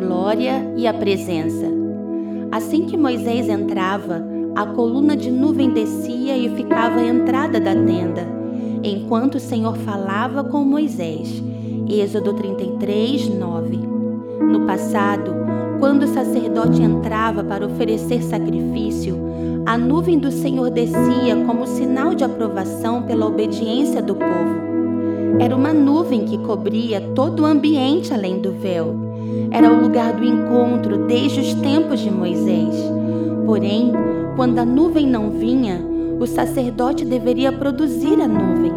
glória e a presença. Assim que Moisés entrava, a coluna de nuvem descia e ficava à entrada da tenda, enquanto o Senhor falava com Moisés. Êxodo 33, 9. No passado, quando o sacerdote entrava para oferecer sacrifício, a nuvem do Senhor descia como sinal de aprovação pela obediência do povo. Era uma nuvem que cobria todo o ambiente além do véu. Era o lugar do encontro desde os tempos de Moisés. Porém, quando a nuvem não vinha, o sacerdote deveria produzir a nuvem,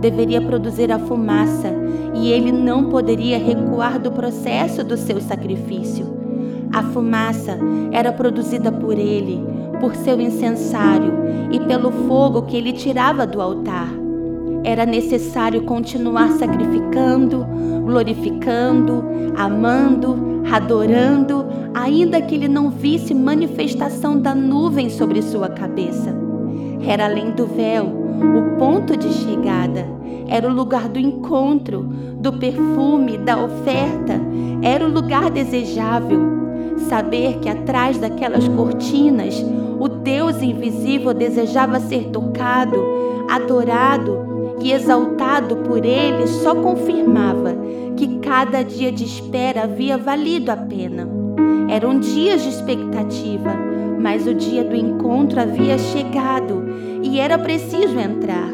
deveria produzir a fumaça, e ele não poderia recuar do processo do seu sacrifício. A fumaça era produzida por ele, por seu incensário e pelo fogo que ele tirava do altar. Era necessário continuar sacrificando, glorificando, amando, adorando, ainda que ele não visse manifestação da nuvem sobre sua cabeça. Era além do véu, o ponto de chegada, era o lugar do encontro, do perfume, da oferta, era o lugar desejável. Saber que atrás daquelas cortinas o Deus invisível desejava ser tocado, adorado e exaltado por ele só confirmava que cada dia de espera havia valido a pena. Eram dias de expectativa, mas o dia do encontro havia chegado e era preciso entrar.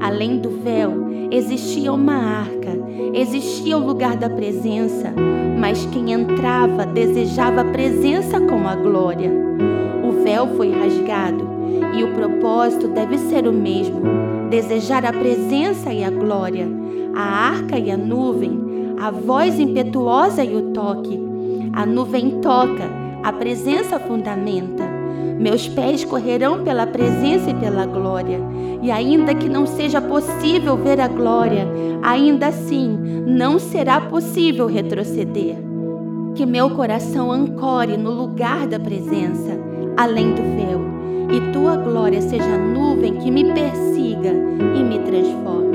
Além do véu, existia uma arca, existia o lugar da presença, mas quem entrava desejava a presença com a glória. O véu foi rasgado e o propósito deve ser o mesmo desejar a presença e a glória, a arca e a nuvem, a voz impetuosa e o toque. A nuvem toca, a presença fundamenta. Meus pés correrão pela presença e pela glória, e ainda que não seja possível ver a glória, ainda assim não será possível retroceder. Que meu coração ancore no lugar da presença, além do véu e tua glória seja a nuvem que me persiga e me transforme.